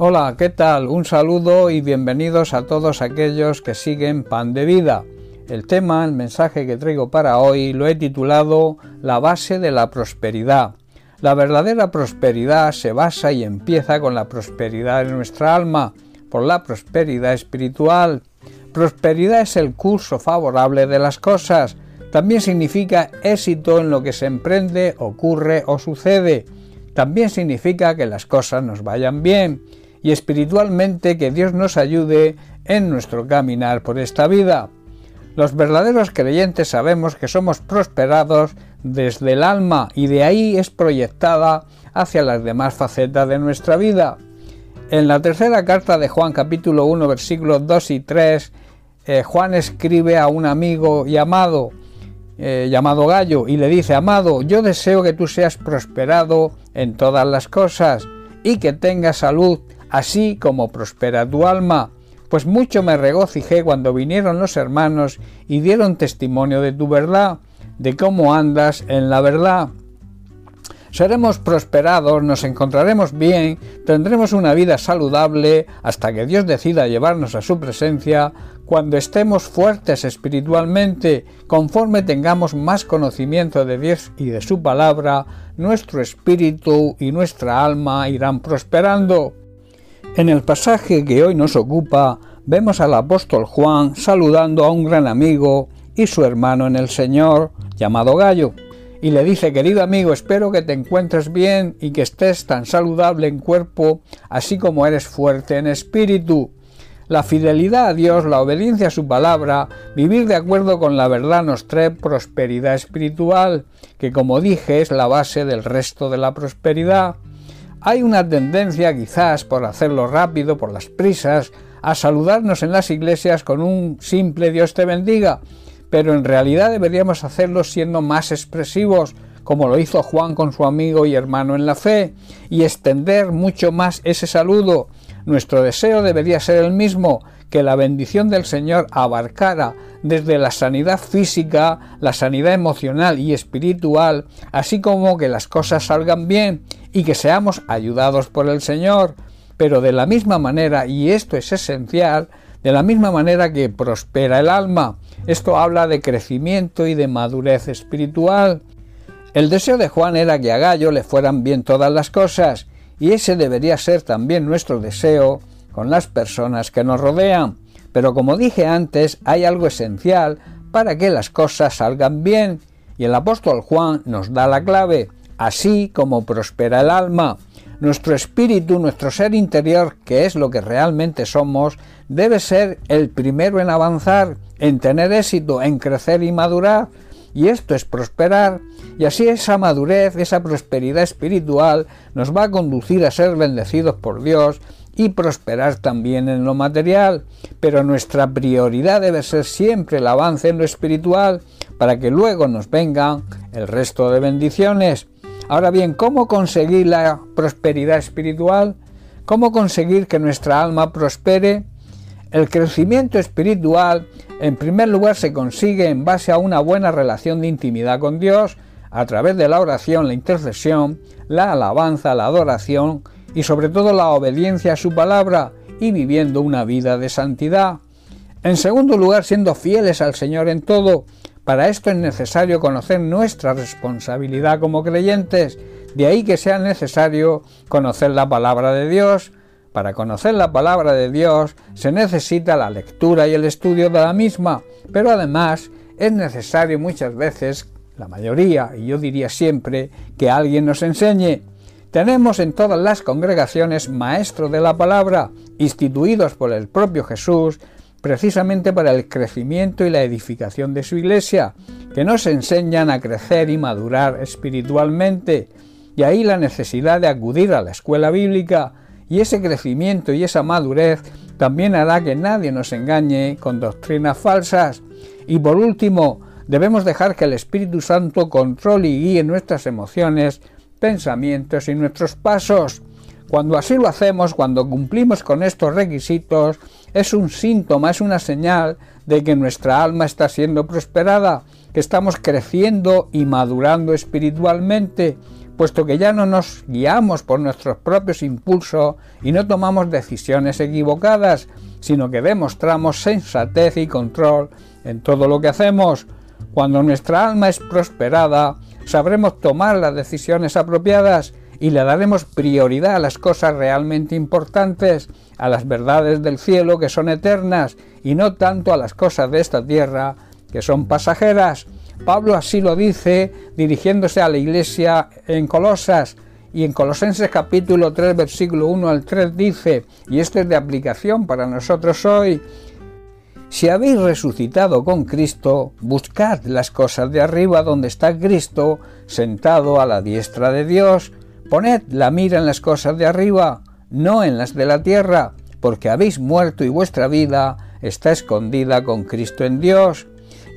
Hola, ¿qué tal? Un saludo y bienvenidos a todos aquellos que siguen Pan de Vida. El tema, el mensaje que traigo para hoy lo he titulado La base de la prosperidad. La verdadera prosperidad se basa y empieza con la prosperidad de nuestra alma, por la prosperidad espiritual. Prosperidad es el curso favorable de las cosas. También significa éxito en lo que se emprende, ocurre o sucede. También significa que las cosas nos vayan bien y espiritualmente que Dios nos ayude en nuestro caminar por esta vida. Los verdaderos creyentes sabemos que somos prosperados desde el alma y de ahí es proyectada hacia las demás facetas de nuestra vida. En la tercera carta de Juan capítulo 1 versículos 2 y 3, eh, Juan escribe a un amigo llamado, eh, llamado Gallo y le dice, Amado, yo deseo que tú seas prosperado en todas las cosas y que tengas salud así como prospera tu alma. Pues mucho me regocijé cuando vinieron los hermanos y dieron testimonio de tu verdad, de cómo andas en la verdad. Seremos prosperados, nos encontraremos bien, tendremos una vida saludable hasta que Dios decida llevarnos a su presencia, cuando estemos fuertes espiritualmente, conforme tengamos más conocimiento de Dios y de su palabra, nuestro espíritu y nuestra alma irán prosperando. En el pasaje que hoy nos ocupa, vemos al apóstol Juan saludando a un gran amigo y su hermano en el Señor, llamado Gallo, y le dice, querido amigo, espero que te encuentres bien y que estés tan saludable en cuerpo, así como eres fuerte en espíritu. La fidelidad a Dios, la obediencia a su palabra, vivir de acuerdo con la verdad nos trae prosperidad espiritual, que como dije es la base del resto de la prosperidad. Hay una tendencia quizás por hacerlo rápido, por las prisas, a saludarnos en las iglesias con un simple Dios te bendiga, pero en realidad deberíamos hacerlo siendo más expresivos, como lo hizo Juan con su amigo y hermano en la fe, y extender mucho más ese saludo. Nuestro deseo debería ser el mismo, que la bendición del Señor abarcara desde la sanidad física, la sanidad emocional y espiritual, así como que las cosas salgan bien y que seamos ayudados por el Señor. Pero de la misma manera, y esto es esencial, de la misma manera que prospera el alma. Esto habla de crecimiento y de madurez espiritual. El deseo de Juan era que a Gallo le fueran bien todas las cosas, y ese debería ser también nuestro deseo con las personas que nos rodean. Pero como dije antes, hay algo esencial para que las cosas salgan bien, y el apóstol Juan nos da la clave así como prospera el alma. Nuestro espíritu, nuestro ser interior, que es lo que realmente somos, debe ser el primero en avanzar, en tener éxito, en crecer y madurar. Y esto es prosperar, y así esa madurez, esa prosperidad espiritual nos va a conducir a ser bendecidos por Dios y prosperar también en lo material. Pero nuestra prioridad debe ser siempre el avance en lo espiritual para que luego nos vengan el resto de bendiciones. Ahora bien, ¿cómo conseguir la prosperidad espiritual? ¿Cómo conseguir que nuestra alma prospere? El crecimiento espiritual, en primer lugar, se consigue en base a una buena relación de intimidad con Dios, a través de la oración, la intercesión, la alabanza, la adoración y sobre todo la obediencia a su palabra y viviendo una vida de santidad. En segundo lugar, siendo fieles al Señor en todo, para esto es necesario conocer nuestra responsabilidad como creyentes, de ahí que sea necesario conocer la palabra de Dios. Para conocer la palabra de Dios se necesita la lectura y el estudio de la misma, pero además es necesario muchas veces, la mayoría, y yo diría siempre, que alguien nos enseñe. Tenemos en todas las congregaciones maestros de la palabra, instituidos por el propio Jesús, precisamente para el crecimiento y la edificación de su iglesia, que nos enseñan a crecer y madurar espiritualmente, y ahí la necesidad de acudir a la escuela bíblica, y ese crecimiento y esa madurez también hará que nadie nos engañe con doctrinas falsas. Y por último, debemos dejar que el Espíritu Santo controle y guíe nuestras emociones, pensamientos y nuestros pasos. Cuando así lo hacemos, cuando cumplimos con estos requisitos, es un síntoma, es una señal de que nuestra alma está siendo prosperada, que estamos creciendo y madurando espiritualmente. puesto que ya no nos guiamos por nuestros propios impulsos y no tomamos decisiones equivocadas, sino que demostramos sensatez y control en todo lo que hacemos. Cuando nuestra alma es prosperada, sabremos tomar las decisiones apropiadas y le daremos prioridad a las cosas realmente importantes, a las verdades del cielo que son eternas y no tanto a las cosas de esta tierra que son pasajeras. Pablo así lo dice dirigiéndose a la iglesia en Colosas y en Colosenses capítulo 3 versículo 1 al 3 dice, y esto es de aplicación para nosotros hoy, si habéis resucitado con Cristo, buscad las cosas de arriba donde está Cristo sentado a la diestra de Dios. Poned la mira en las cosas de arriba, no en las de la tierra, porque habéis muerto y vuestra vida está escondida con Cristo en Dios.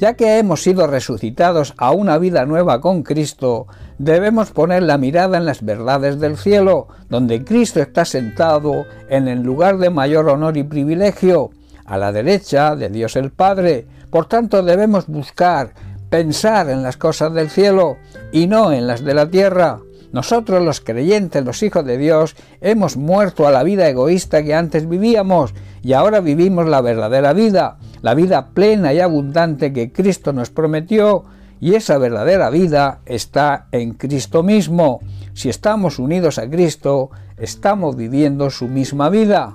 Ya que hemos sido resucitados a una vida nueva con Cristo, debemos poner la mirada en las verdades del cielo, donde Cristo está sentado en el lugar de mayor honor y privilegio, a la derecha de Dios el Padre. Por tanto, debemos buscar, pensar en las cosas del cielo y no en las de la tierra. Nosotros los creyentes, los hijos de Dios, hemos muerto a la vida egoísta que antes vivíamos y ahora vivimos la verdadera vida, la vida plena y abundante que Cristo nos prometió y esa verdadera vida está en Cristo mismo. Si estamos unidos a Cristo, estamos viviendo su misma vida.